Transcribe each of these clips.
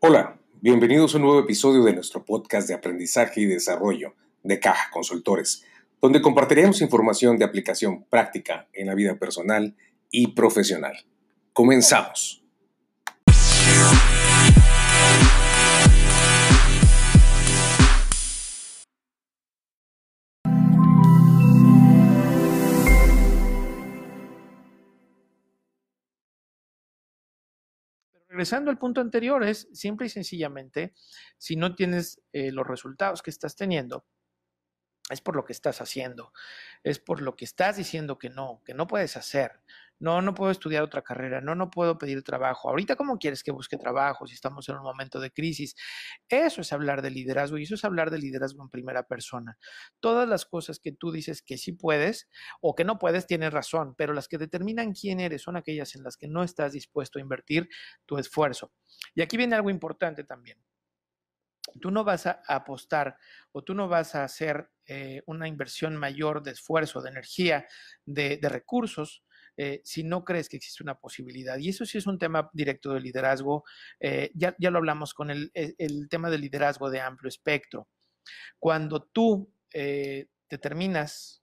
Hola, bienvenidos a un nuevo episodio de nuestro podcast de aprendizaje y desarrollo de Caja Consultores, donde compartiremos información de aplicación práctica en la vida personal y profesional. Comenzamos. Regresando al punto anterior, es simple y sencillamente, si no tienes eh, los resultados que estás teniendo, es por lo que estás haciendo, es por lo que estás diciendo que no, que no puedes hacer. No, no puedo estudiar otra carrera, no, no puedo pedir trabajo. Ahorita, ¿cómo quieres que busque trabajo si estamos en un momento de crisis? Eso es hablar de liderazgo y eso es hablar de liderazgo en primera persona. Todas las cosas que tú dices que sí puedes o que no puedes, tienes razón, pero las que determinan quién eres son aquellas en las que no estás dispuesto a invertir tu esfuerzo. Y aquí viene algo importante también tú no vas a apostar o tú no vas a hacer eh, una inversión mayor de esfuerzo, de energía, de, recursos, eh, si no crees que existe una posibilidad. Y eso sí es un tema directo de liderazgo. Eh, ya, ya, lo hablamos con el, el, tema de liderazgo de amplio espectro. Cuando tú determinas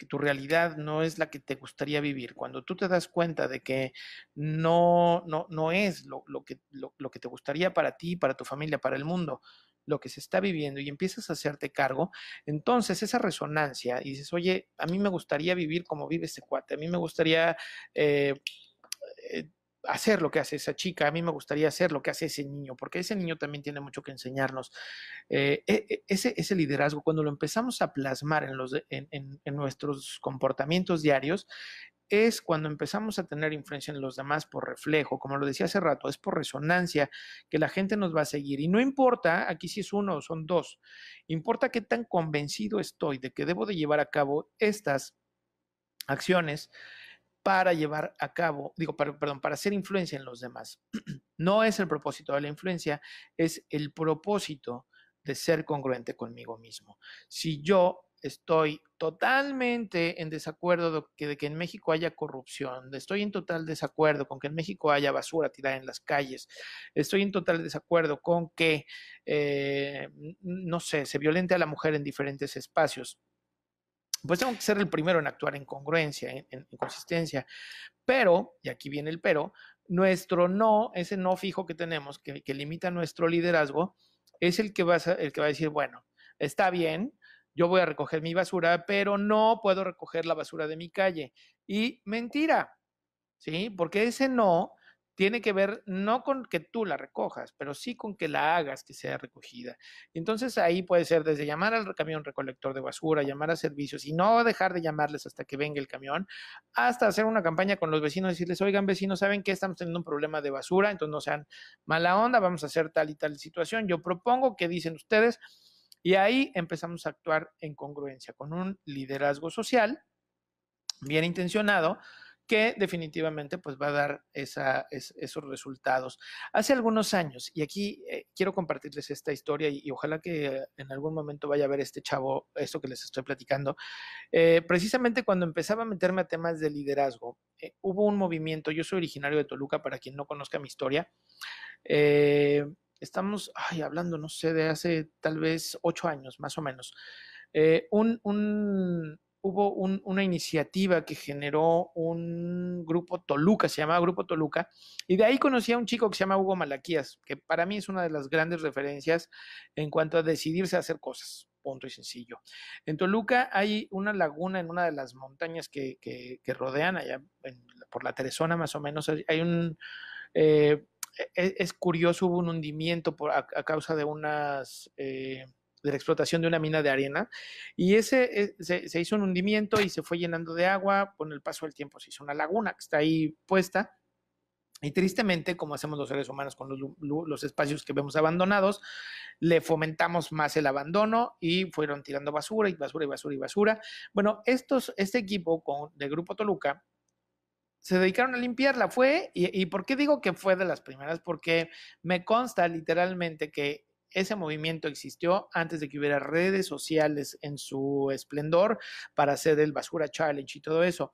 que tu realidad no es la que te gustaría vivir, cuando tú te das cuenta de que no, no, no es lo, que, lo, que te gustaría para ti, para tu familia, para el mundo, lo que se está viviendo y empiezas a hacerte cargo, entonces esa resonancia y dices, oye, a mí me gustaría vivir como vive este cuate, a mí me gustaría eh, eh, hacer lo que hace esa chica, a mí me gustaría hacer lo que hace ese niño, porque ese niño también tiene mucho que enseñarnos. Eh, e, e, ese, ese, liderazgo, cuando lo empezamos a plasmar en, los, en, en, nuestros comportamientos diarios, es cuando empezamos a tener influencia en los demás por reflejo, como lo decía hace rato, es por resonancia que la gente nos va a seguir. Y no importa, aquí si es uno o son dos, importa qué tan convencido estoy de que debo de llevar a cabo estas acciones para llevar a cabo, digo, perdón, para hacer influencia en los demás. No es el propósito de la influencia, es el propósito de ser congruente conmigo mismo. Si yo estoy totalmente en desacuerdo de que, que, en México haya corrupción, estoy en total desacuerdo con que en México haya basura tirada en las calles, estoy en total desacuerdo con que, eh, no sé, se violente a la mujer en diferentes espacios pues tengo que ser el primero en actuar en congruencia, en, consistencia. Pero, y aquí viene el pero, nuestro no, ese no fijo que tenemos, que, limita nuestro liderazgo, es el que, va a, el que va a decir, bueno, está bien, yo voy a recoger mi basura, pero no puedo recoger la basura de mi calle. Y mentira, ¿sí? Porque ese no tiene que ver no con que tú la recojas, pero sí con que la hagas que sea recogida. Entonces ahí puede ser desde llamar al camión recolector de basura, llamar a servicios y no dejar de llamarles hasta que venga el camión, hasta hacer una campaña con los vecinos, decirles, oigan vecinos, ¿saben que estamos teniendo un problema de basura? Entonces no sean mala onda, vamos a hacer tal y tal situación. Yo propongo que dicen ustedes y ahí empezamos a actuar en congruencia con un liderazgo social bien intencionado que definitivamente pues va a dar esos resultados. Hace algunos años, y aquí eh, quiero compartirles esta historia y, ojalá que en algún momento vaya a ver este chavo esto que les estoy platicando, eh, precisamente cuando empezaba a meterme a temas de liderazgo, eh, hubo un movimiento, yo soy originario de Toluca, para quien no conozca mi historia, estamos hablando, no sé, de hace tal vez ocho años, más o menos. un, hubo una iniciativa que generó un grupo Toluca, se llamaba Grupo Toluca, y de ahí conocí a un chico que se llama Hugo Malaquías, que para mí es una de las grandes referencias en cuanto a decidirse a hacer cosas, punto y sencillo. En Toluca hay una laguna en una de las montañas que, rodean allá por la Teresona más o menos, hay un... Eh, e, es, curioso, hubo un hundimiento por, a, causa de unas... Eh, de la explotación de una mina de arena. Y ese eh, se, hizo un hundimiento y se fue llenando de agua. Con el paso del tiempo se hizo una laguna que está ahí puesta. Y tristemente, como hacemos los seres humanos con los, espacios que vemos abandonados, le fomentamos más el abandono y fueron tirando basura y basura y basura y basura. Bueno, estos, este equipo con, de Grupo Toluca se dedicaron a limpiarla. Fue, y, por qué digo que fue de las primeras? Porque me consta literalmente que ese movimiento existió antes de que hubiera redes sociales en su esplendor para hacer el basura challenge y todo eso.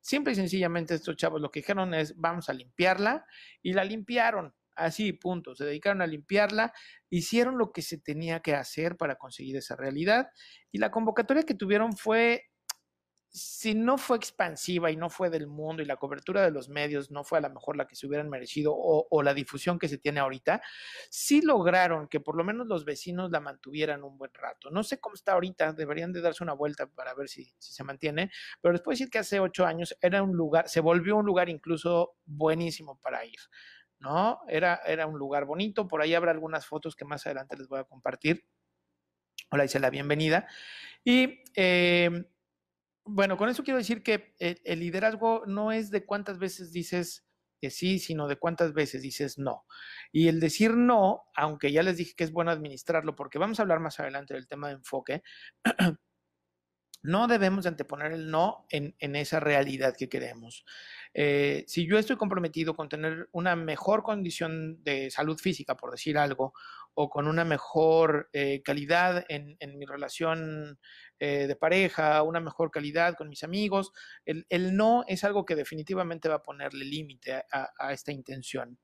Simple y sencillamente estos chavos lo que dijeron es vamos a limpiarla y la limpiaron. Así, punto. Se dedicaron a limpiarla, hicieron lo que se tenía que hacer para conseguir esa realidad y la convocatoria que tuvieron fue si no fue expansiva y no fue del mundo y la cobertura de los medios no fue a lo mejor la que se hubieran merecido o, la difusión que se tiene ahorita, sí lograron que por lo menos los vecinos la mantuvieran un buen rato. No sé cómo está ahorita, deberían de darse una vuelta para ver si, se mantiene, pero les puedo decir que hace ocho años era un lugar, se volvió un lugar incluso buenísimo para ir. ¿No? Era, era un lugar bonito, por ahí habrá algunas fotos que más adelante les voy a compartir. Hola, hice la bienvenida. Y eh, bueno, con eso quiero decir que el, liderazgo no es de cuántas veces dices que sí, sino de cuántas veces dices no. Y el decir no, aunque ya les dije que es bueno administrarlo, porque vamos a hablar más adelante del tema de enfoque, no debemos anteponer el no en, esa realidad que queremos. Eh, si yo estoy comprometido con tener una mejor condición de salud física, por decir algo, o con una mejor eh, calidad en, mi relación eh, de pareja, una mejor calidad con mis amigos, el, no es algo que definitivamente va a ponerle límite a esta intención.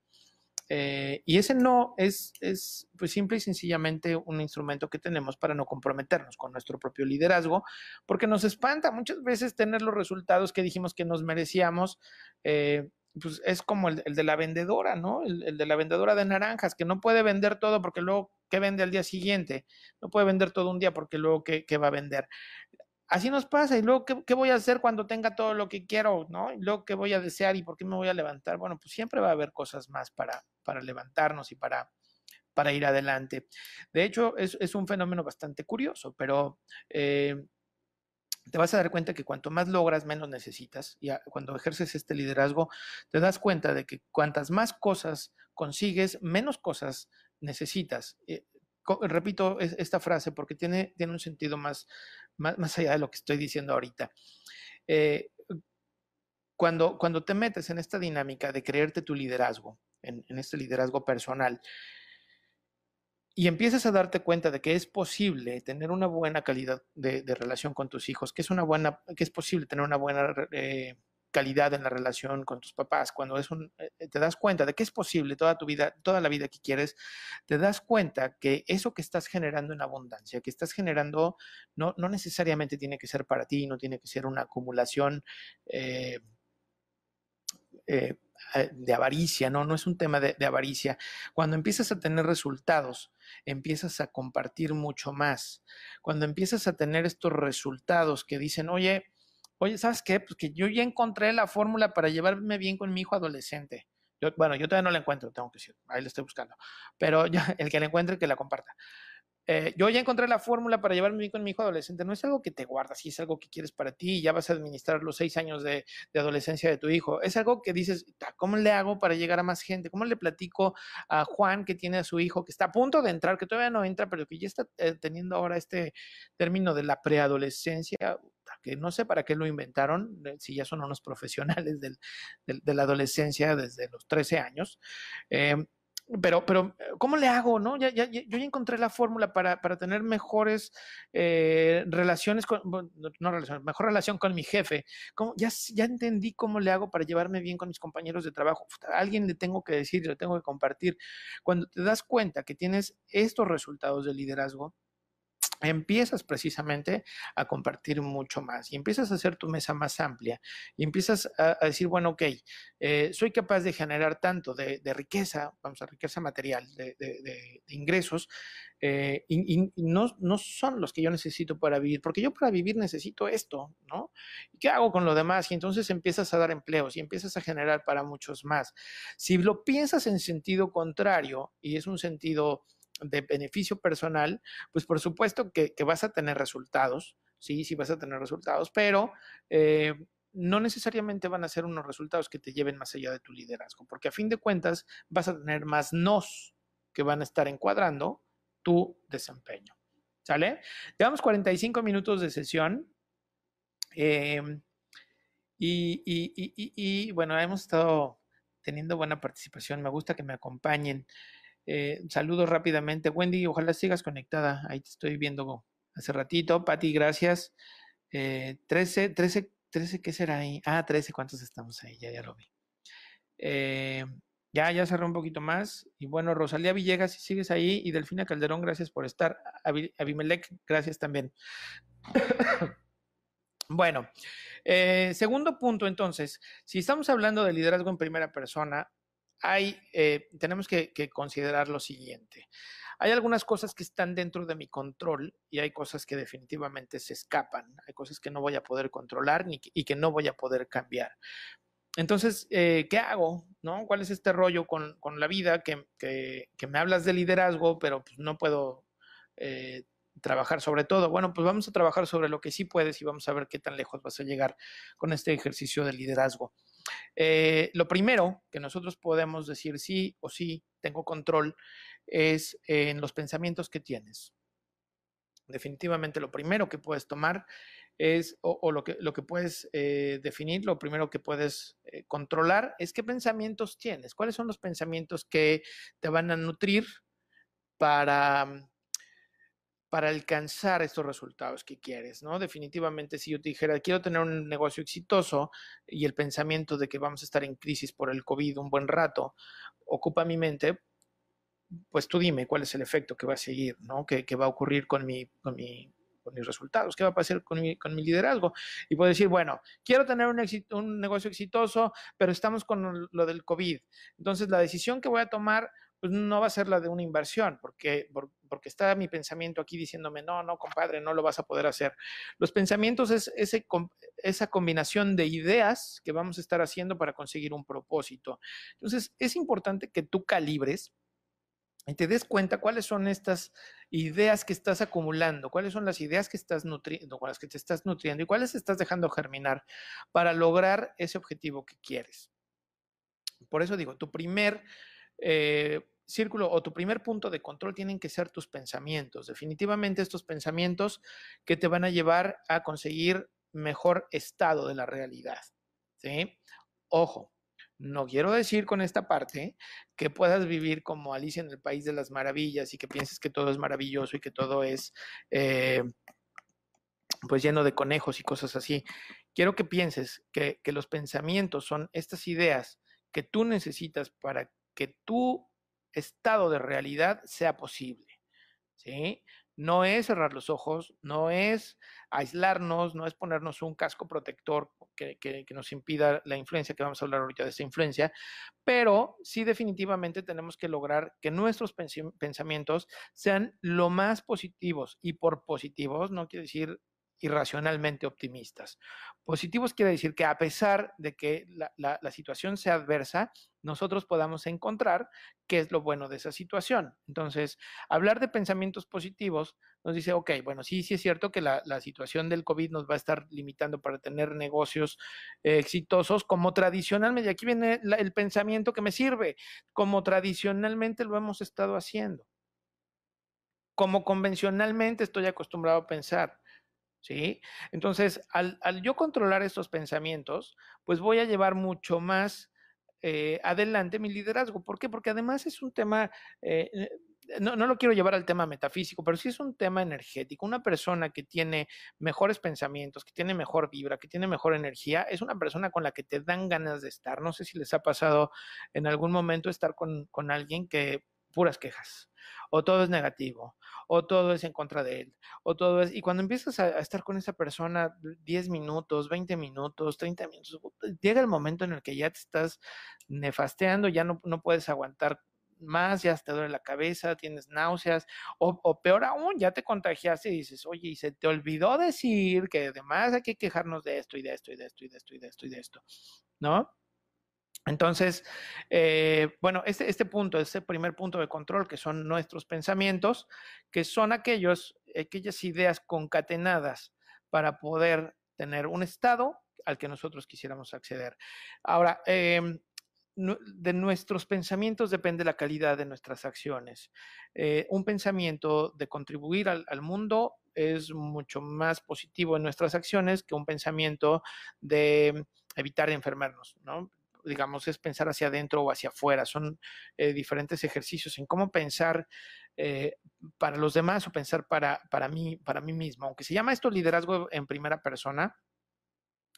Eh, y ese no es, es, pues simple y sencillamente un instrumento que tenemos para no comprometernos con nuestro propio liderazgo, porque nos espanta muchas veces tener los resultados que dijimos que nos merecíamos. Eh, pues es como el, de la vendedora, ¿no? El, de la vendedora de naranjas, que no puede vender todo porque luego, ¿qué vende al día siguiente? No puede vender todo un día porque luego, ¿qué, qué va a vender? así nos pasa. Y luego, ¿qué, voy a hacer cuando tenga todo lo que quiero? ¿no? Y luego, ¿qué voy a desear y por qué me voy a levantar? Bueno, pues siempre va a haber cosas más para, para levantarnos y para, para ir adelante. De hecho, es, un fenómeno bastante curioso, pero eh, te vas a dar cuenta que cuanto más logras, menos necesitas. Y cuando ejerces este liderazgo, te das cuenta de que cuantas más cosas consigues, menos cosas necesitas. Eh, repito esta frase porque tiene, tiene un sentido más, más, allá de lo que estoy diciendo ahorita. Eh, cuando, cuando te metes en esta dinámica de creerte tu liderazgo, en, este liderazgo personal, y empiezas a darte cuenta de que es posible tener una buena calidad de, relación con tus hijos, que es una buena, que es posible tener una buena eh, calidad en la relación con tus papás, cuando es un, eh, eh, te das cuenta de que es posible toda tu vida, toda la vida que quieres, te das cuenta que eso que estás generando en abundancia, que estás generando, no, no necesariamente tiene que ser para ti, no tiene que ser una acumulación de avaricia, ¿no? No es un tema de avaricia. Cuando empiezas a tener resultados, empiezas a compartir mucho más. Cuando empiezas a tener estos resultados que dicen, oye, oye, ¿sabes qué? Pues que yo ya encontré la fórmula para llevarme bien con mi hijo adolescente. Bueno, yo todavía no la encuentro, tengo que decir, ahí la estoy buscando. Pero ya, el que la encuentre, que la comparta. Eh, yo ya encontré la fórmula para llevarme bien con mi hijo adolescente. No es algo que te guardas, y es algo que quieres para ti y ya vas a administrar los seis años de, adolescencia de tu hijo. Es algo que dices, ¿cómo le hago para llegar a más gente? ¿Cómo le platico a Juan que tiene a su hijo que está a punto de entrar, que todavía no entra, pero que ya está eh, teniendo ahora este término de la preadolescencia? que no sé para qué lo inventaron, eh, si ya son unos profesionales del, de la adolescencia desde los 13 años. Eh, pero, pero, ¿cómo le hago? No? Ya, ya, yo ya encontré la fórmula para, para tener mejores eh, relaciones, con, no relaciones, mejor relación con mi jefe. ¿Cómo? Ya, ya entendí cómo le hago para llevarme bien con mis compañeros de trabajo. A alguien le tengo que decir, le tengo que compartir. Cuando te das cuenta que tienes estos resultados de liderazgo, empiezas precisamente a compartir mucho más y empiezas a hacer tu mesa más amplia y empiezas a, decir, bueno, ok, eh, soy capaz de generar tanto de, riqueza, vamos a riqueza material, de, ingresos, eh, y, no, no, son los que yo necesito para vivir, porque yo para vivir necesito esto, ¿no? ¿Y qué hago con lo demás? Y entonces empiezas a dar empleos y empiezas a generar para muchos más. Si lo piensas en sentido contrario y es un sentido de beneficio personal, pues por supuesto que, vas a tener resultados, sí, sí vas a tener resultados, pero eh, no necesariamente van a ser unos resultados que te lleven más allá de tu liderazgo, porque a fin de cuentas vas a tener más nos que van a estar encuadrando tu desempeño. ¿Sale? Llevamos 45 minutos de sesión. Em, y, y, bueno, hemos estado teniendo buena participación. Me gusta que me acompañen. Eh, saludos rápidamente. Wendy, ojalá sigas conectada. Ahí te estoy viendo hace ratito. Pati, gracias. 13, 13, 13, ¿qué será ahí? Ah, 13, ¿cuántos estamos ahí? Ya, ya lo vi. Eh, Ya, ya cerré un poquito más. Y bueno, Rosalía Villegas, si sigues ahí, y Delfina Calderón, gracias por estar. Abimelec, gracias también. bueno, eh, segundo punto entonces, si estamos hablando de liderazgo en primera persona, hay, eh, tenemos que, considerar lo siguiente. Hay algunas cosas que están dentro de mi control y hay cosas que definitivamente se escapan. Hay cosas que no voy a poder controlar ni, y que no voy a poder cambiar. Entonces, eh, ¿qué hago? ¿No? ¿Cuál es este rollo con, la vida que, me hablas de liderazgo, pero pues, no puedo eh, trabajar sobre todo? Bueno, pues vamos a trabajar sobre lo que sí puedes y vamos a ver qué tan lejos vas a llegar con este ejercicio de liderazgo. Eh, lo primero que nosotros podemos decir sí o sí, tengo control, es en los pensamientos que tienes. Definitivamente lo primero que puedes tomar es, o, lo, que, lo que puedes eh, definir, lo primero que puedes eh, controlar es qué pensamientos tienes, cuáles son los pensamientos que te van a nutrir para, para alcanzar estos resultados que quieres, ¿no? Definitivamente, si yo te dijera, quiero tener un negocio exitoso y el pensamiento de que vamos a estar en crisis por el COVID un buen rato ocupa mi mente, pues tú dime cuál es el efecto que va a seguir, ¿no? Que, va a ocurrir con mi, con con mis resultados, qué va a pasar con mi, liderazgo. Y puedo decir, bueno, quiero tener un negocio exitoso, pero estamos con lo del COVID. Entonces, la decisión que voy a tomar pues no va a ser la de una inversión, porque, porque está mi pensamiento aquí diciéndome, no, no, compadre, no lo vas a poder hacer. Los pensamientos es ese, esa combinación de ideas que vamos a estar haciendo para conseguir un propósito. Entonces, es importante que tú calibres y te des cuenta cuáles son estas ideas que estás acumulando, cuáles son las ideas que estás nutriendo, con las que te estás nutriendo y cuáles estás dejando germinar para lograr ese objetivo que quieres. Por eso digo, tu primer eh, círculo o tu primer punto de control tienen que ser tus pensamientos. Definitivamente estos pensamientos que te van a llevar a conseguir mejor estado de la realidad. ¿sí? Ojo, no quiero decir con esta parte que puedas vivir como Alicia en el País de las Maravillas y que pienses que todo es maravilloso y que todo es eh, pues lleno de conejos y cosas así. Quiero que pienses que, que los pensamientos son estas ideas que tú necesitas para que tu estado de realidad sea posible. ¿sí? No es cerrar los ojos, no es aislarnos, no es ponernos un casco protector que, que, nos impida la influencia, que vamos a hablar ahorita de esa influencia, pero sí definitivamente tenemos que lograr que nuestros pensamientos sean lo más positivos y por positivos no quiere decir irracionalmente optimistas. Positivos quiere decir que a pesar de que la, situación sea adversa, nosotros podamos encontrar qué es lo bueno de esa situación. Entonces, hablar de pensamientos positivos nos dice, ok, bueno, sí, sí es cierto que la, situación del COVID nos va a estar limitando para tener negocios eh, exitosos como tradicionalmente, y aquí viene el pensamiento que me sirve, como tradicionalmente lo hemos estado haciendo como convencionalmente estoy acostumbrado a pensar. ¿Sí? Entonces, al, yo controlar estos pensamientos, pues voy a llevar mucho más eh, adelante mi liderazgo. ¿Por qué? Porque además es un tema, eh, eh, no, no, lo quiero llevar al tema metafísico, pero sí es un tema energético. Una persona que tiene mejores pensamientos, que tiene mejor vibra, que tiene mejor energía, es una persona con la que te dan ganas de estar. No sé si les ha pasado en algún momento estar con, con alguien que puras quejas, o todo es negativo, o todo es en contra de él, o todo es... Y cuando empiezas a, estar con esa persona 10 minutos, 20 minutos, 30 minutos, llega el momento en el que ya te estás nefasteando, ya no, no puedes aguantar más, ya te duele la cabeza, tienes náuseas, o, o, peor aún, ya te contagiaste y dices, oye, y se te olvidó decir que además hay que quejarnos de esto y de esto y de esto y de esto y de esto y de esto, ¿no? Entonces, eh, bueno, este, este punto, este primer punto de control, que son nuestros pensamientos, que son aquellos, aquellas ideas concatenadas para poder tener un estado al que nosotros quisiéramos acceder. Ahora, em, de nuestros pensamientos depende la calidad de nuestras acciones. Eh, un pensamiento de contribuir al, al, mundo es mucho más positivo en nuestras acciones que un pensamiento de evitar enfermarnos, ¿no? Digamos, es pensar hacia adentro o hacia afuera. Son eh, diferentes ejercicios en cómo pensar eh, para los demás o pensar para, para, mí, para mí mismo. Aunque se llama esto liderazgo en primera persona,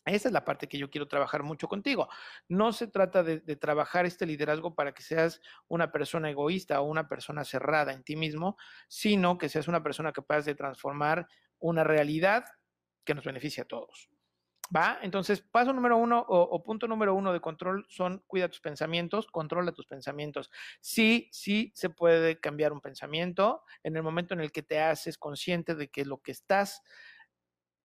Esa es la parte que yo quiero trabajar mucho contigo. No se trata de, de, trabajar este liderazgo para que seas una persona egoísta o una persona cerrada en ti mismo, sino que seas una persona capaz de transformar una realidad que nos beneficie a todos. ¿Va? Entonces, paso número uno o, punto número uno de control son cuida tus pensamientos, controla tus pensamientos. Sí, sí se puede cambiar un pensamiento en el momento en el que te haces consciente de que lo que estás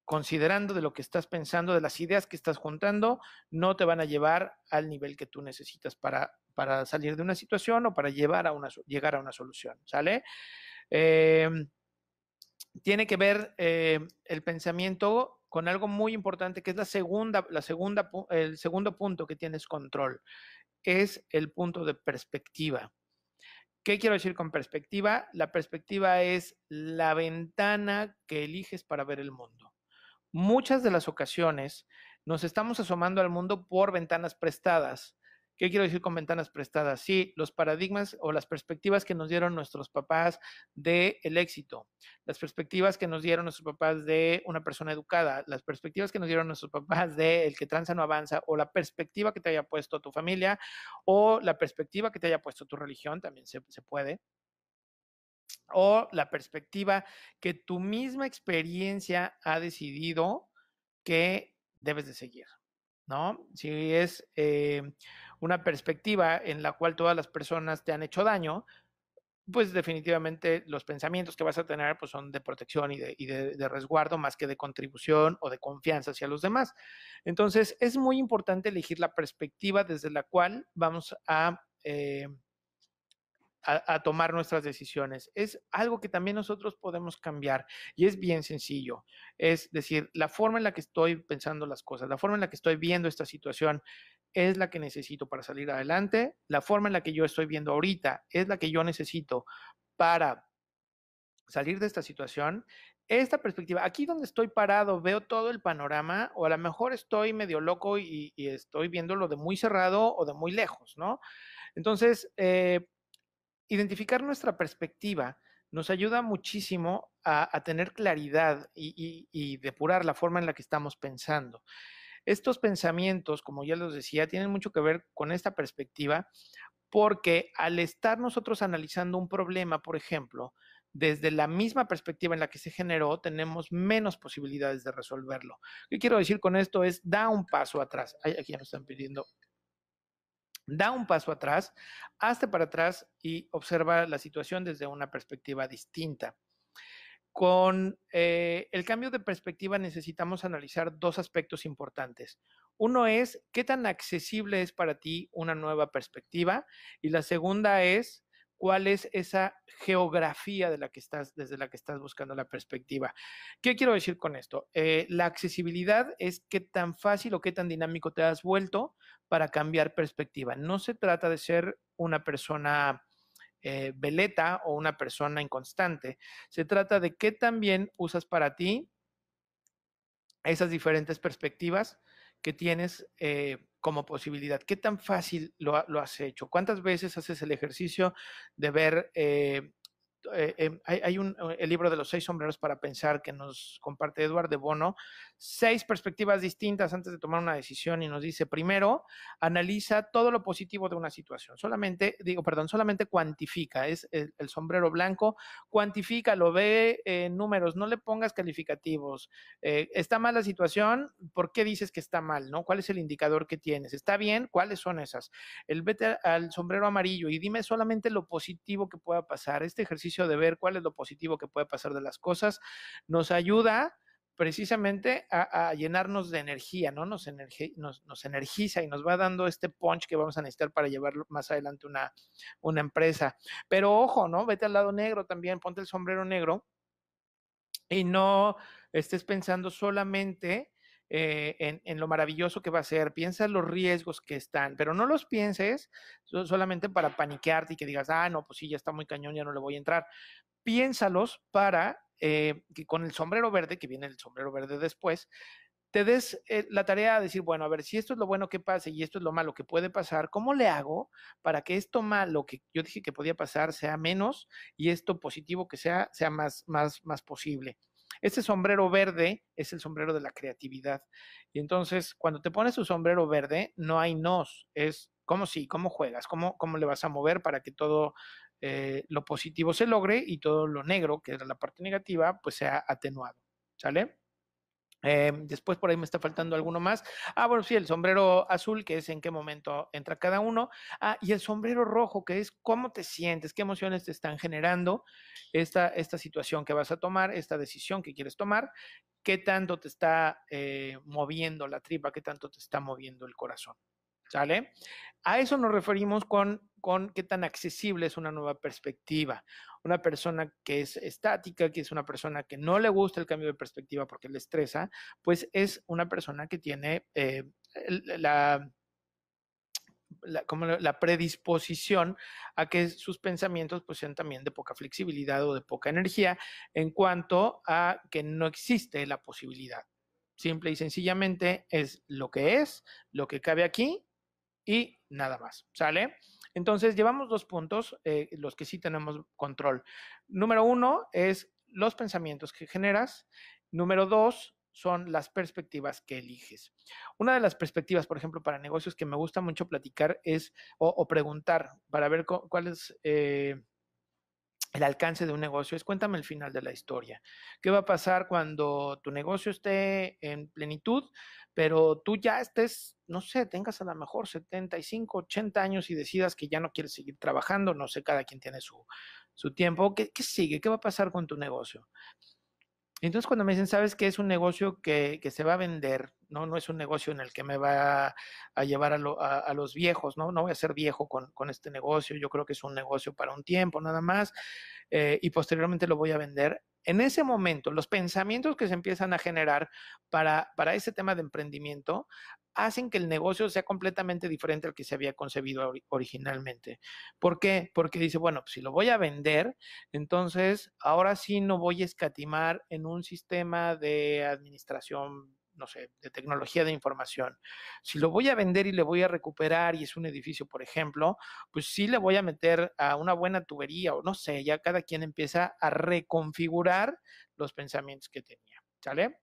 considerando, de lo que estás pensando, de las ideas que estás juntando, no te van a llevar al nivel que tú necesitas para, para salir de una situación o para llevar a una, llegar a una solución, ¿sale? Eh, tiene que ver eh, el pensamiento con algo muy importante que es la segunda, la segunda, el segundo punto que tienes control, es el punto de perspectiva. ¿Qué quiero decir con perspectiva? La perspectiva es la ventana que eliges para ver el mundo. Muchas de las ocasiones nos estamos asomando al mundo por ventanas prestadas. ¿Qué quiero decir con ventanas prestadas? Sí, los paradigmas o las perspectivas que nos dieron nuestros papás del el éxito, las perspectivas que nos dieron nuestros papás de una persona educada, las perspectivas que nos dieron nuestros papás de el que tranza no avanza, o la perspectiva que te haya puesto tu familia, o la perspectiva que te haya puesto tu religión, también se, se puede o la perspectiva que tu misma experiencia ha decidido que debes de seguir, ¿no? Si es eh, una perspectiva en la cual todas las personas te han hecho daño, pues definitivamente los pensamientos que vas a tener pues son de protección y de, resguardo más que de contribución o de confianza hacia los demás. Entonces, es muy importante elegir la perspectiva desde la cual vamos. Eh, a, a, tomar nuestras decisiones. Es algo que también nosotros podemos cambiar y es bien sencillo. Es decir, la forma en la que estoy pensando las cosas, la forma en la que estoy viendo esta situación es la que necesito para salir adelante. La forma en la que yo estoy viendo ahorita es la que yo necesito para salir de esta situación. Esta perspectiva, aquí donde estoy parado, veo todo el panorama, o a lo mejor estoy medio loco y, y estoy viéndolo de muy cerrado o de muy lejos, ¿no? Entonces, eh, identificar nuestra perspectiva nos ayuda muchísimo a, tener claridad y, depurar la forma en la que estamos pensando. Estos pensamientos, como ya les decía, tienen mucho que ver con esta perspectiva porque al estar nosotros analizando un problema, por ejemplo, desde la misma perspectiva en la que se generó, tenemos menos posibilidades de resolverlo. ¿Qué quiero decir con esto? Es da un paso atrás. Aquí ya me están pidiendo da un paso atrás, hazte para atrás y observa la situación desde una perspectiva distinta. Con eh, el cambio de perspectiva necesitamos analizar dos aspectos importantes. Uno es qué tan accesible es para ti una nueva perspectiva y la segunda es cuál es esa geografía de la que estás, desde la que estás buscando la perspectiva. ¿Qué quiero decir con esto? Eh, la accesibilidad es qué tan fácil o qué tan dinámico te has vuelto para cambiar perspectiva. No se trata de ser una persona eh, veleta o una persona inconstante. Se trata de qué también usas para ti esas diferentes perspectivas que tienes eh, como posibilidad. ¿Qué tan fácil lo, has hecho? ¿Cuántas veces haces el ejercicio de ver eh, eh, eh, hay, un, el libro de los seis sombreros para pensar que nos comparte Eduardo de Bono, seis perspectivas distintas antes de tomar una decisión y nos dice, primero, analiza todo lo positivo de una situación, solamente, digo, perdón, solamente cuantifica, es el, sombrero blanco, cuantifica, lo ve en números, no le pongas calificativos, eh, está mal la situación, ¿por qué dices que está mal? ¿no? ¿Cuál es el indicador que tienes? ¿Está bien? ¿Cuáles son esas? El vete al sombrero amarillo y dime solamente lo positivo que pueda pasar. Este de ver cuál es lo positivo que puede pasar de las cosas, nos ayuda precisamente a, llenarnos de energía, ¿no? Nos, nos, energiza y nos va dando este punch que vamos a necesitar para llevar más adelante una, una empresa. Pero ojo, ¿no? Vete al lado negro también, ponte el sombrero negro y no estés pensando solamente eh, en, lo maravilloso que va a ser, piensa los riesgos que están, pero no los pienses solamente para paniquearte y que digas, ah, no, pues sí, ya está muy cañón, ya no le voy a entrar. Piénsalos para eh, que con el sombrero verde, que viene el sombrero verde después, te des eh, la tarea de decir, bueno, a ver, si esto es lo bueno que pase y esto es lo malo que puede pasar, ¿cómo le hago para que esto malo que yo dije que podía pasar sea menos y esto positivo que sea, sea más, más, más posible? Este sombrero verde es el sombrero de la creatividad. Y entonces, cuando te pones tu sombrero verde, no hay nos, es cómo sí, cómo juegas, cómo, cómo le vas a mover para que todo eh, lo positivo se logre y todo lo negro, que era la parte negativa, pues sea atenuado. ¿Sale? Eh, después por ahí me está faltando alguno más. Ah, bueno, sí, el sombrero azul, que es en qué momento entra cada uno. Ah, y el sombrero rojo, que es cómo te sientes, qué emociones te están generando esta, esta situación que vas a tomar, esta decisión que quieres tomar, qué tanto te está eh, moviendo la tripa, qué tanto te está moviendo el corazón. ¿Sale? A eso nos referimos con, con qué tan accesible es una nueva perspectiva. Una persona que es estática, que es una persona que no le gusta el cambio de perspectiva porque le estresa, pues es una persona que tiene eh, la, como la predisposición a que sus pensamientos pues sean también de poca flexibilidad o de poca energía en cuanto a que no existe la posibilidad. Simple y sencillamente es lo que es, lo que cabe aquí y nada más, ¿sale? Entonces, llevamos dos puntos, eh, los que sí tenemos control. Número uno es los pensamientos que generas. Número dos son las perspectivas que eliges. Una de las perspectivas, por ejemplo, para negocios que me gusta mucho platicar es o, preguntar para ver cuál es eh, el alcance de un negocio es cuéntame el final de la historia. ¿Qué va a pasar cuando tu negocio esté en plenitud, pero tú ya estés, no sé, tengas a lo mejor 75, 80 años y decidas que ya no quieres seguir trabajando? No sé, cada quien tiene su, su tiempo. ¿Qué, ¿Qué sigue? ¿Qué va a pasar con tu negocio? Entonces, cuando me dicen, sabes que es un negocio que, que, se va a vender, ¿no? No es un negocio en el que me va a llevar a, a, los viejos, ¿no? No voy a ser viejo con, con, este negocio, yo creo que es un negocio para un tiempo nada más, eh, y posteriormente lo voy a vender. En ese momento, los pensamientos que se empiezan a generar para, para ese tema de emprendimiento hacen que el negocio sea completamente diferente al que se había concebido originalmente. ¿Por qué? Porque dice, bueno, pues si lo voy a vender, entonces ahora sí no voy a escatimar en un sistema de administración no sé, de tecnología de información. Si lo voy a vender y le voy a recuperar y es un edificio, por ejemplo, pues sí le voy a meter a una buena tubería o no sé, ya cada quien empieza a reconfigurar los pensamientos que tenía, ¿sale?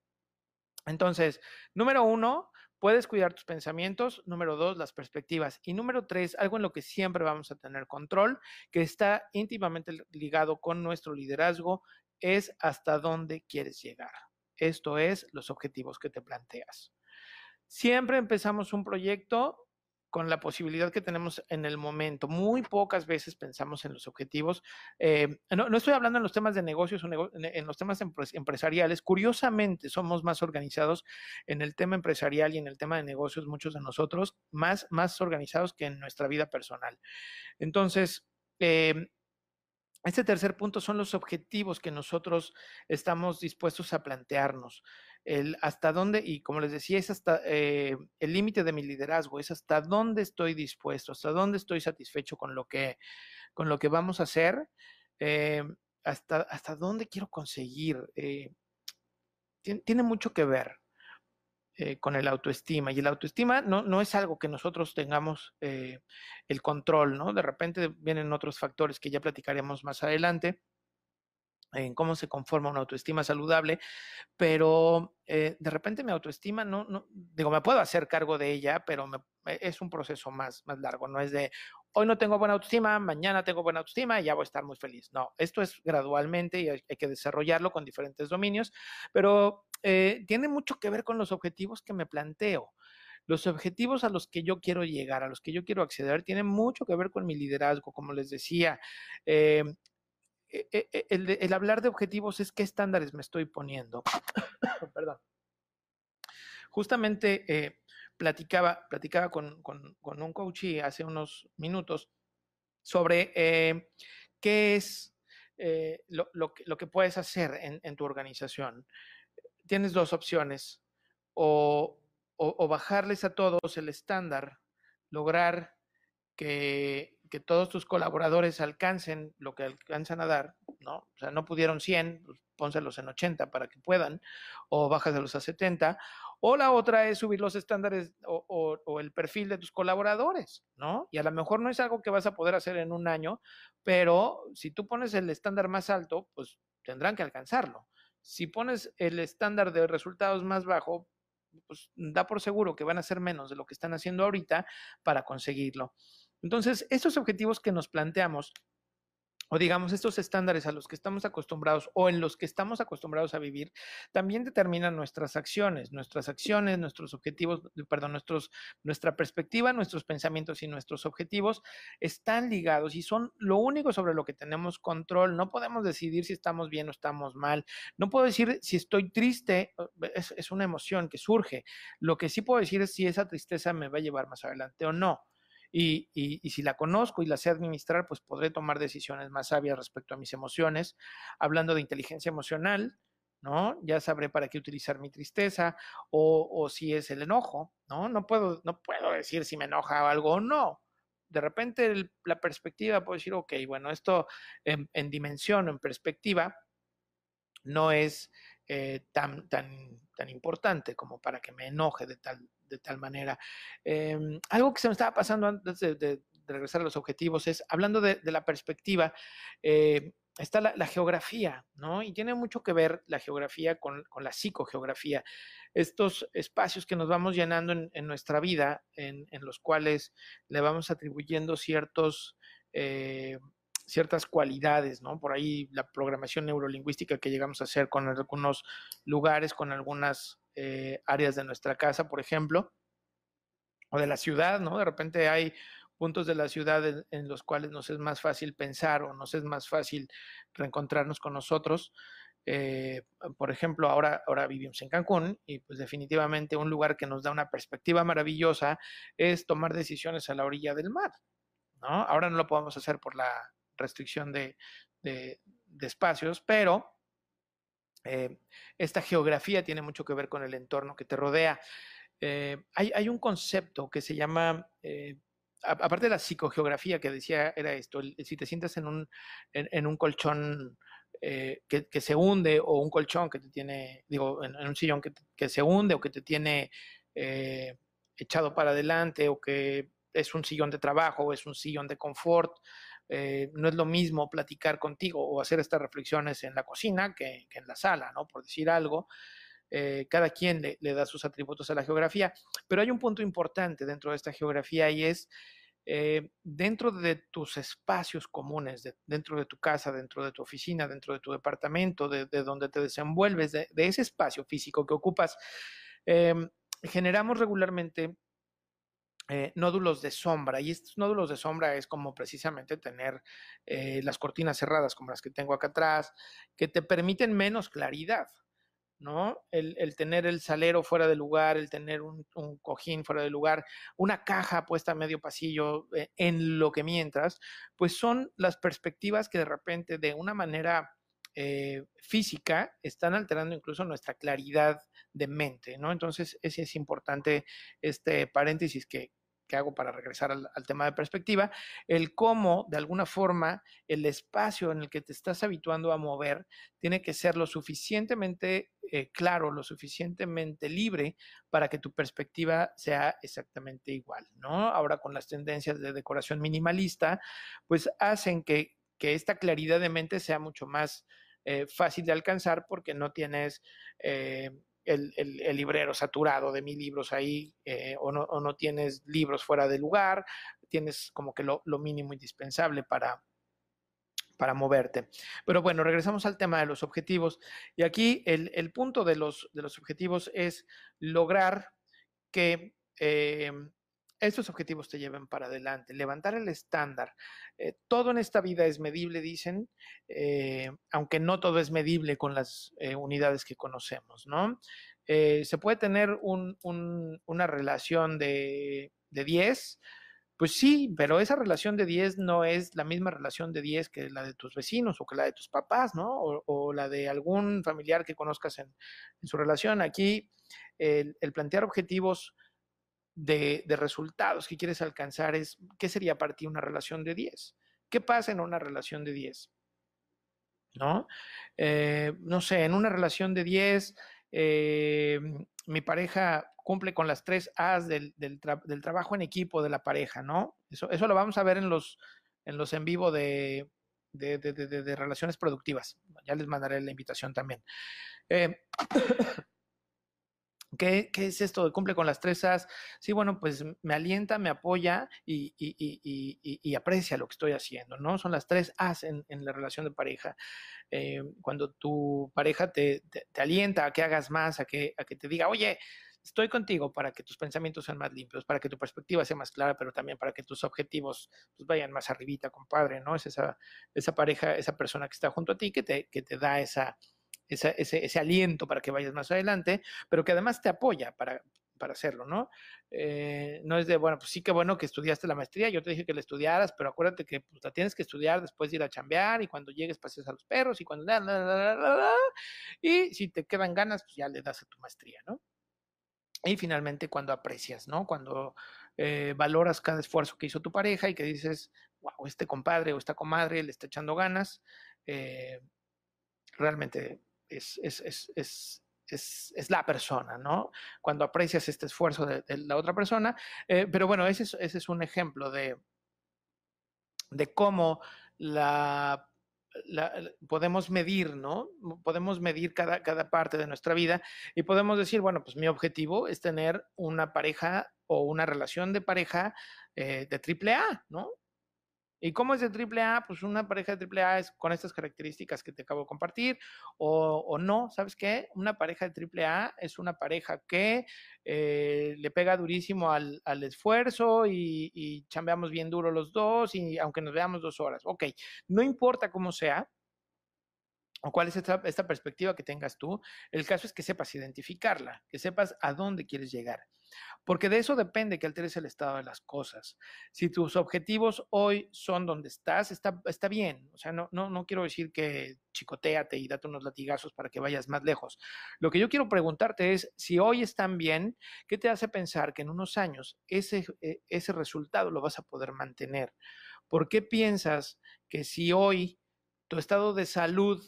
Entonces, número uno, Puedes cuidar tus pensamientos. Número dos, las perspectivas. Y número tres, algo en lo que siempre vamos a tener control, que está íntimamente ligado con nuestro liderazgo, es hasta dónde quieres llegar. Esto es los objetivos que te planteas. Siempre empezamos un proyecto con la posibilidad que tenemos en el momento. Muy pocas veces pensamos en los objetivos. Eh, no, estoy hablando en los temas de negocios o en los temas empresariales. Curiosamente, somos más organizados en el tema empresarial y en el tema de negocios, muchos de nosotros, más, más organizados que en nuestra vida personal. Entonces, eh, este tercer punto son los objetivos que nosotros estamos dispuestos a plantearnos. Hasta dónde, y como les decía, es hasta eh, el límite de mi liderazgo, es hasta dónde estoy dispuesto, hasta dónde estoy satisfecho con lo que, con lo que vamos a hacer, eh, hasta, hasta dónde quiero conseguir. Eh, tiene mucho que ver. Eh, con el autoestima. Y el autoestima no, no es algo que nosotros tengamos eh, el control, ¿no? De repente vienen otros factores que ya platicaremos más adelante en cómo se conforma una autoestima saludable, pero eh, de repente mi autoestima no, no, digo, me puedo hacer cargo de ella, pero es un proceso más, más largo, no es de hoy no tengo buena autoestima, mañana tengo buena autoestima y ya voy a estar muy feliz. No, esto es gradualmente y hay que desarrollarlo con diferentes dominios, pero eh, tiene mucho que ver con los objetivos que me planteo. Los objetivos a los que yo quiero llegar, a los que yo quiero acceder, tienen mucho que ver con mi liderazgo, como les decía. Eh, e, e, e, el, hablar de objetivos es qué estándares me estoy poniendo. Perdón. Justamente eh, platicaba, platicaba con, un coach hace unos minutos sobre qué es lo, que, puedes hacer en tu organización tienes dos opciones, o, bajarles a todos el estándar, lograr que, todos tus colaboradores alcancen lo que alcanzan a dar, ¿no? O sea, no pudieron 100, pues pónselos en 80 para que puedan, o bájaselos a 70, o la otra es subir los estándares o, el perfil de tus colaboradores, ¿no? Y a lo mejor no es algo que vas a poder hacer en un año, pero si tú pones el estándar más alto, pues tendrán que alcanzarlo. Si pones el estándar de resultados más bajo, pues da por seguro que van a ser menos de lo que están haciendo ahorita para conseguirlo. Entonces, estos objetivos que nos planteamos o digamos estos estándares a los que estamos acostumbrados o en los que estamos acostumbrados a vivir, también determinan nuestras acciones, nuestras acciones, nuestros objetivos, perdón, nuestros, nuestra perspectiva, nuestros pensamientos y nuestros objetivos están ligados y son lo único sobre lo que tenemos control. No podemos decidir si estamos bien o estamos mal. No puedo decir si estoy triste, es, es una emoción que surge. Lo que sí puedo decir es si esa tristeza me va a llevar más adelante o no. Y, si la conozco y la sé administrar, pues podré tomar decisiones más sabias respecto a mis emociones. Hablando de inteligencia emocional, ¿no? Ya sabré para qué utilizar mi tristeza o, si es el enojo, ¿no? No puedo, no puedo decir si me enoja algo o no. De repente la perspectiva puedo decir, ok, bueno, esto en, dimensión o en perspectiva no es eh, tan, tan, tan importante como para que me enoje de tal, de tal manera. Em, algo que se me estaba pasando antes de, regresar a los objetivos es, hablando de, la perspectiva, eh, está la, geografía, ¿no? Y tiene mucho que ver la geografía con, la psicogeografía. Estos espacios que nos vamos llenando en, nuestra vida, en, los cuales le vamos atribuyendo ciertos... Eh, ciertas cualidades, ¿no? Por ahí la programación neurolingüística que llegamos a hacer con algunos lugares, con algunas eh, áreas de nuestra casa, por ejemplo, o de la ciudad, ¿no? De repente hay puntos de la ciudad en, los cuales nos es más fácil pensar o nos es más fácil reencontrarnos con nosotros. Eh, por ejemplo, ahora, ahora vivimos en Cancún y pues definitivamente un lugar que nos da una perspectiva maravillosa es tomar decisiones a la orilla del mar, ¿no? Ahora no lo podemos hacer por la restricción de, espacios, pero eh, esta geografía tiene mucho que ver con el entorno que te rodea. Eh, hay, un concepto que se llama, eh, aparte de la psicogeografía que decía, era esto, si te sientas en un, colchón que, se hunde o un colchón que te tiene, digo, en, un sillón que, que, se hunde o que te tiene echado para adelante o que es un sillón de trabajo o es un sillón de confort, eh, no es lo mismo platicar contigo o hacer estas reflexiones en la cocina que, en la sala, ¿no? Por decir algo. Eh, cada quien le, da sus atributos a la geografía, pero hay un punto importante dentro de esta geografía y es eh, dentro de tus espacios comunes, dentro de tu casa, dentro de tu oficina, dentro de tu departamento, de, donde te desenvuelves, de, ese espacio físico que ocupas, generamos regularmente eh, nódulos de sombra. Y estos nódulos de sombra es como precisamente tener eh, las cortinas cerradas como las que tengo acá atrás, que te permiten menos claridad. ¿no? El, tener el salero fuera de lugar, el tener un, cojín fuera de lugar, una caja puesta a medio pasillo eh, en lo que mientras, pues son las perspectivas que de repente de una manera física están alterando incluso nuestra claridad de mente, ¿no? Entonces, ese es importante este paréntesis que, hago para regresar al, tema de perspectiva, el cómo, de alguna forma, el espacio en el que te estás habituando a mover tiene que ser lo suficientemente eh, claro, lo suficientemente libre para que tu perspectiva sea exactamente igual, ¿no? Ahora con las tendencias de decoración minimalista, pues hacen que, esta claridad de mente sea mucho más eh, fácil de alcanzar porque no tienes... Eh, el, librero saturado de mil libros ahí eh, o, no, o, no, tienes libros fuera de lugar, tienes como que lo, mínimo indispensable para, para moverte. Pero bueno, regresamos al tema de los objetivos. Y aquí el, punto de los, de los objetivos es lograr que eh, estos objetivos te lleven para adelante, levantar el estándar. Eh, todo en esta vida es medible, dicen, eh, aunque no todo es medible con las eh, unidades que conocemos, ¿no? se puede tener una relación de, 10, pues sí, pero esa relación de 10 no es la misma relación de 10 que la de tus vecinos o que la de tus papás, ¿no? O, la de algún familiar que conozcas en, su relación. Aquí el plantear objetivos de, resultados que quieres alcanzar es, ¿qué sería para ti una relación de 10? ¿Qué pasa en una relación de 10? ¿No? Eh, no sé, en una relación de 10, eh, mi pareja cumple con las tres A's del, trabajo en equipo de la pareja, ¿no? Eso, eso lo vamos a ver en los en, los en vivo de, de, de, de, relaciones productivas. Ya les mandaré la invitación también. Eh, ¿Qué, ¿Qué, es esto? ¿Cumple con las tres As? Sí, bueno, pues me alienta, me apoya y, aprecia lo que estoy haciendo, ¿no? Son las tres As en, la relación de pareja. Eh, cuando tu pareja te, alienta a que hagas más, a que, te diga, oye, estoy contigo para que tus pensamientos sean más limpios, para que tu perspectiva sea más clara, pero también para que tus objetivos pues, vayan más arribita, compadre, ¿no? Es esa, pareja, esa persona que está junto a ti que te da esa, esa ese, ese, aliento para que vayas más adelante, pero que además te apoya para, para hacerlo, ¿no? Eh, no es de, bueno, pues sí que bueno que estudiaste la maestría, yo te dije que la estudiaras, pero acuérdate que pues, la tienes que estudiar después de ir a chambear y cuando llegues pases a los perros y cuando... La, la, la, y si te quedan ganas, pues ya le das a tu maestría, ¿no? Y finalmente cuando aprecias, ¿no? Cuando eh, valoras cada esfuerzo que hizo tu pareja y que dices, wow, este compadre o esta comadre le está echando ganas, eh, realmente es, es, es, es, la persona, ¿no? Cuando aprecias este esfuerzo de, la otra persona. Eh, pero bueno, ese es, ese es un ejemplo de, de cómo la, podemos medir, ¿no? Podemos medir cada, cada parte de nuestra vida y podemos decir, bueno, pues mi objetivo es tener una pareja o una relación de pareja eh, de triple A, ¿no? ¿Y cómo es de AAA? Pues una pareja de AAA es con estas características que te acabo de compartir, o, no, ¿sabes qué? Una pareja de AAA es una pareja que eh, le pega durísimo al, al esfuerzo y, y chambeamos bien duro los dos, y aunque nos veamos dos horas. Ok, no importa cómo sea, o cuál es esta, esta, perspectiva que tengas tú, el caso es que sepas identificarla, que sepas a dónde quieres llegar. Porque de eso depende que alteres el estado de las cosas. Si tus objetivos hoy son donde estás, está, está bien. O sea, no, no, no quiero decir que chicoteate y date unos latigazos para que vayas más lejos. Lo que yo quiero preguntarte es, si hoy están bien, ¿qué te hace pensar que en unos años ese, e, ese resultado lo vas a poder mantener? ¿Por qué piensas que si hoy tu estado de salud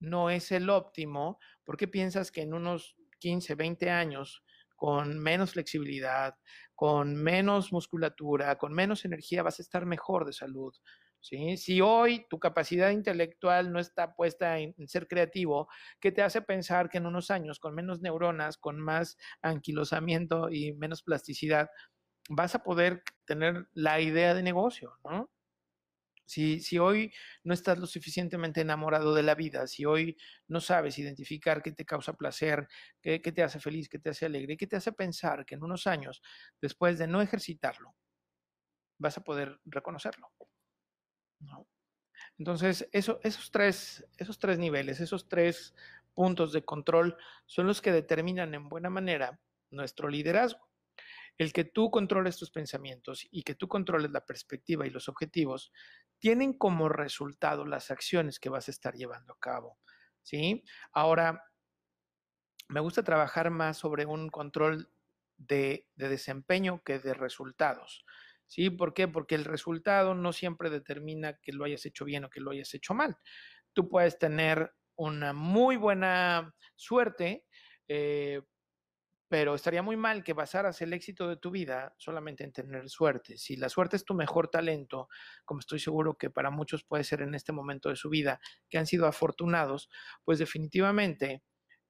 no es el óptimo, ¿por qué piensas que en unos 15, 20 años, con menos flexibilidad, con menos musculatura, con menos energía, vas a estar mejor de salud? ¿Sí? Si hoy tu capacidad intelectual no está puesta en, en, ser creativo, ¿qué te hace pensar que en unos años, con menos neuronas, con más anquilosamiento y menos plasticidad, vas a poder tener la idea de negocio, ¿no? Si, hoy no estás lo suficientemente enamorado de la vida, si hoy no sabes identificar qué te causa placer, qué, te hace feliz, qué te hace alegre, qué te hace pensar que en unos años, después de no ejercitarlo, vas a poder reconocerlo. ¿no? Entonces, eso, esos, tres, esos tres niveles, esos tres puntos de control son los que determinan en buena manera nuestro liderazgo. El que tú controles tus pensamientos y que tú controles la perspectiva y los objetivos tienen como resultado las acciones que vas a estar llevando a cabo. ¿Sí? Ahora, me gusta trabajar más sobre un control de, de desempeño que de resultados. ¿Sí? ¿Por qué? Porque el resultado no siempre determina que lo hayas hecho bien o que lo hayas hecho mal. Tú puedes tener una muy buena suerte, eh, pero estaría muy mal que basaras el éxito de tu vida solamente en tener suerte. Si la suerte es tu mejor talento, como estoy seguro que para muchos puede ser en este momento de su vida, que han sido afortunados, pues definitivamente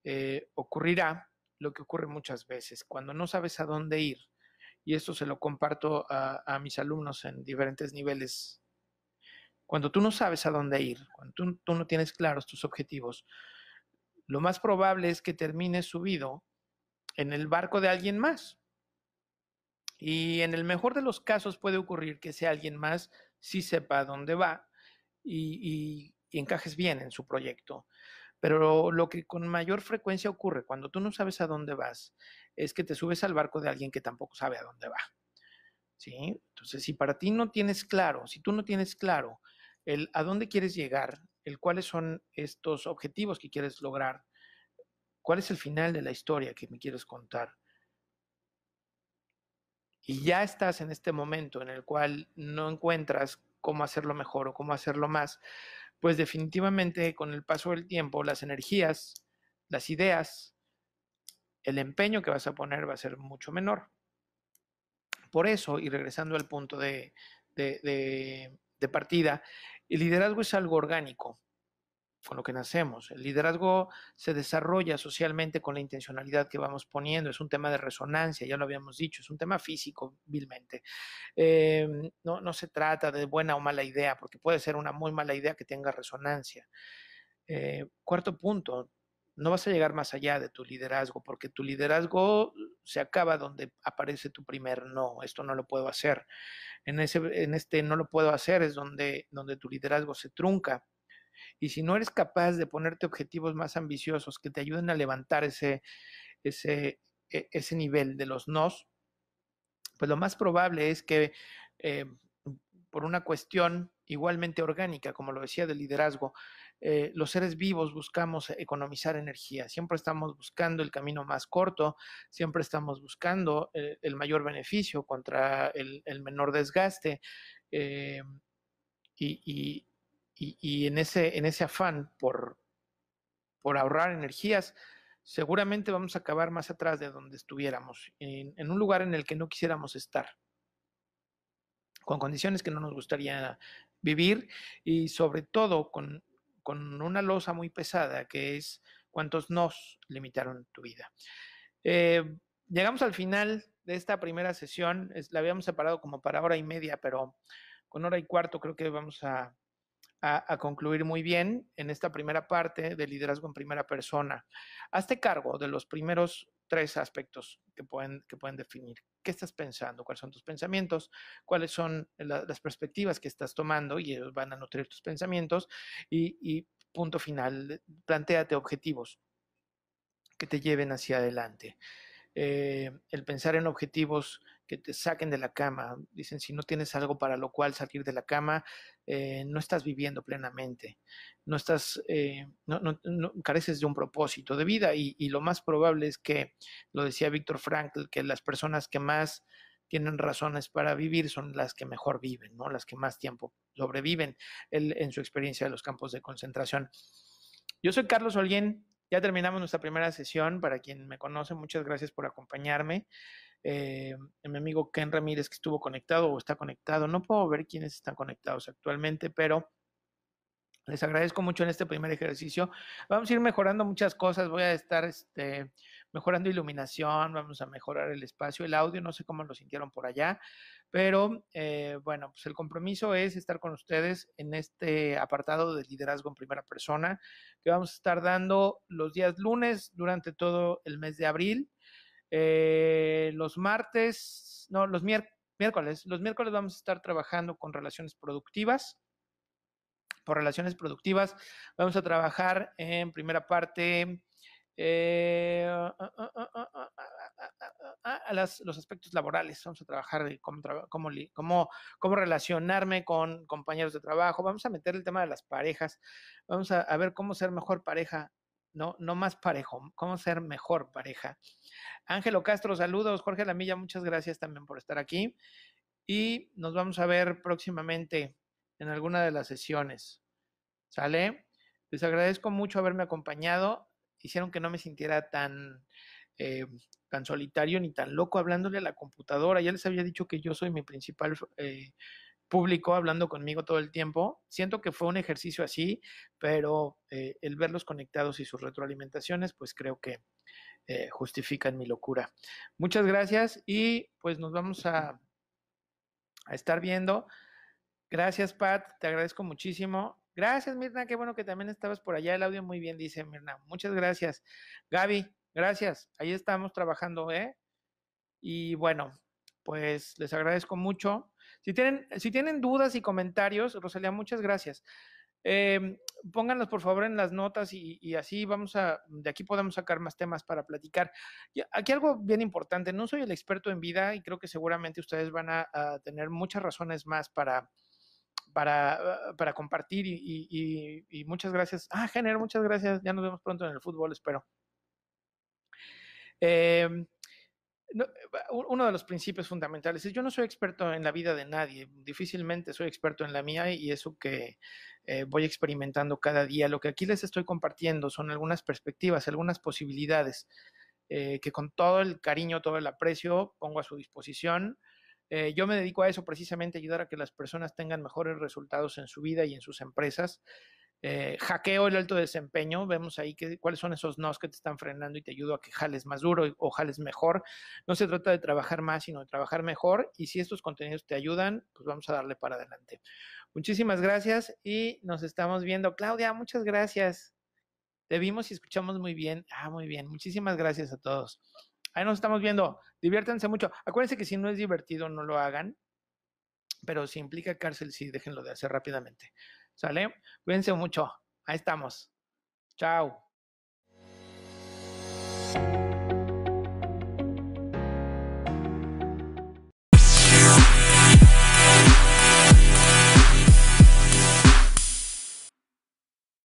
eh, ocurrirá lo que ocurre muchas veces, cuando no sabes a dónde ir. Y esto se lo comparto a, mis alumnos en diferentes niveles. Cuando tú no sabes a dónde ir, cuando tú, tú no tienes claros tus objetivos, lo más probable es que termines subido en el barco de alguien más. Y en el mejor de los casos puede ocurrir que sea alguien más sí sepa dónde va y, y, encajes bien en su proyecto. Pero lo que con mayor frecuencia ocurre cuando tú no sabes a dónde vas es que te subes al barco de alguien que tampoco sabe a dónde va. ¿Sí? Entonces, si para ti no tienes claro, si tú no tienes claro el a dónde quieres llegar, el cuáles son estos objetivos que quieres lograr, ¿Cuál es el final de la historia que me quieres contar? Y ya estás en este momento en el cual no encuentras cómo hacerlo mejor o cómo hacerlo más, pues definitivamente con el paso del tiempo las energías, las ideas, el empeño que vas a poner va a ser mucho menor. Por eso, y regresando al punto de, de, partida, El liderazgo es algo orgánico, con lo que nacemos. El liderazgo se desarrolla socialmente con la intencionalidad que vamos poniendo. Es un tema de resonancia, ya lo habíamos dicho, es un tema físico, vilmente. Eh, no, no, se trata de buena o mala idea, porque puede ser una muy mala idea que tenga resonancia. Eh, cuarto punto, no vas a llegar más allá de tu liderazgo, porque tu liderazgo se acaba donde aparece tu primer no, esto no lo puedo hacer. En, ese, en este no lo puedo hacer es donde, donde tu liderazgo se trunca. Y si no eres capaz de ponerte objetivos más ambiciosos que te ayuden a levantar ese, ese, e, ese nivel de los nos, pues lo más probable es que eh, por una cuestión igualmente orgánica, como lo decía del liderazgo, eh, los seres vivos buscamos economizar energía, siempre estamos buscando el camino más corto, siempre estamos buscando eh, el mayor beneficio contra el, menor desgaste y, en, ese, en ese afán por, por ahorrar energías, seguramente vamos a acabar más atrás de donde estuviéramos, en un lugar en el que no quisiéramos estar con condiciones que no nos gustaría vivir y sobre todo con, una losa muy pesada que es cuántos nos limitaron tu vida. Eh, llegamos al final de esta primera sesión, la habíamos separado como para hora y media, pero con hora y cuarto creo que vamos a, a, concluir muy bien en esta primera parte de liderazgo en primera persona. Hazte cargo de los primeros tres aspectos que pueden, que pueden definir. ¿Qué estás pensando? ¿Cuáles son tus pensamientos? ¿Cuáles son las perspectivas que estás tomando? Y ellos van a nutrir tus pensamientos. Y, punto final, planteate objetivos que te lleven hacia adelante. Eh, el pensar en objetivos que te saquen de la cama. Dicen, si no tienes algo para lo cual salir de la cama, eh, no estás viviendo plenamente, no estás, eh, no, careces de un propósito de vida y, lo más probable es que, lo decía Víctor Frankl, que las personas que más tienen razones para vivir son las que mejor viven, ¿no? Las que más tiempo sobreviven en su experiencia de los campos de concentración. Yo soy Carlos Olguín, ya terminamos nuestra primera sesión. Para quien me conoce, muchas gracias por acompañarme. Eh, mi amigo Ken Ramírez que estuvo conectado o está conectado. No puedo ver quiénes están conectados actualmente, pero les agradezco mucho en este primer ejercicio. Vamos a ir mejorando muchas cosas. Voy a estar este, mejorando iluminación, vamos a mejorar el espacio, el audio, no sé cómo lo sintieron por allá, pero eh, bueno, pues el compromiso es estar con ustedes en este apartado de liderazgo en primera persona que vamos a estar dando los días lunes durante todo el mes de abril. Eh, los martes, no, los miércoles, los miércoles vamos a estar trabajando con relaciones productivas por relaciones productivas. Vamos a trabajar en primera parte los aspectos laborales. Vamos a trabajar de cómo, cómo, cómo, relacionarme con compañeros de trabajo. Vamos a meter el tema de las parejas. Vamos a, a ver cómo ser mejor pareja no, no más parejo, cómo ser mejor pareja. Ángelo Castro, saludos. Jorge Lamilla, muchas gracias también por estar aquí. Y nos vamos a ver próximamente en alguna de las sesiones. ¿Sale? Les agradezco mucho haberme acompañado. Hicieron que no me sintiera tan, eh, tan solitario ni tan loco hablándole a la computadora. Ya les había dicho que yo soy mi principal eh, público hablando conmigo todo el tiempo. Siento que fue un ejercicio así, pero eh, el verlos conectados y sus retroalimentaciones, pues creo que justifican mi locura. Muchas gracias y pues nos vamos a, a estar viendo. Gracias, Pat, te agradezco muchísimo. Gracias, Mirna, qué bueno que también estabas por allá. El audio muy bien, dice Mirna. Muchas gracias. Gaby, gracias. Ahí estamos trabajando, ¿eh? Y bueno, pues les agradezco mucho. Si tienen, si tienen dudas y comentarios, Rosalía, muchas gracias. Eh, pónganlos por favor en las notas y, así vamos a, de aquí podemos sacar más temas para platicar. aquí algo bien importante, no soy el experto en vida y creo que seguramente ustedes van a tener muchas razones más para, para, para compartir y, muchas gracias. Ah, Género, muchas gracias. Ya nos vemos pronto en el fútbol, espero. Em, uno de los principios fundamentales es yo no soy experto en la vida de nadie, difícilmente soy experto en la mía y eso que eh, voy experimentando cada día. Lo que aquí les estoy compartiendo son algunas perspectivas, algunas posibilidades eh, que con todo el cariño, todo el aprecio pongo a su disposición Eh, yo me dedico a eso precisamente, ayudar a que las personas tengan mejores resultados en su vida y en sus empresas. Eh, hackeo el alto desempeño, vemos ahí que, cuáles son esos nos que te están frenando y te ayudo a que jales más duro o jales mejor. No se trata de trabajar más, sino de trabajar mejor. Y si estos contenidos te ayudan, pues vamos a darle para adelante. Muchísimas gracias y nos estamos viendo. Claudia, muchas gracias. Te vimos y escuchamos muy bien. Ah, muy bien. Muchísimas gracias a todos. Ahí nos estamos viendo. Diviértanse mucho. Acuérdense que si no es divertido, no lo hagan. Pero si implica cárcel, sí, déjenlo de hacer rápidamente. ¿Sale? Cuídense mucho. Ahí estamos. Chao.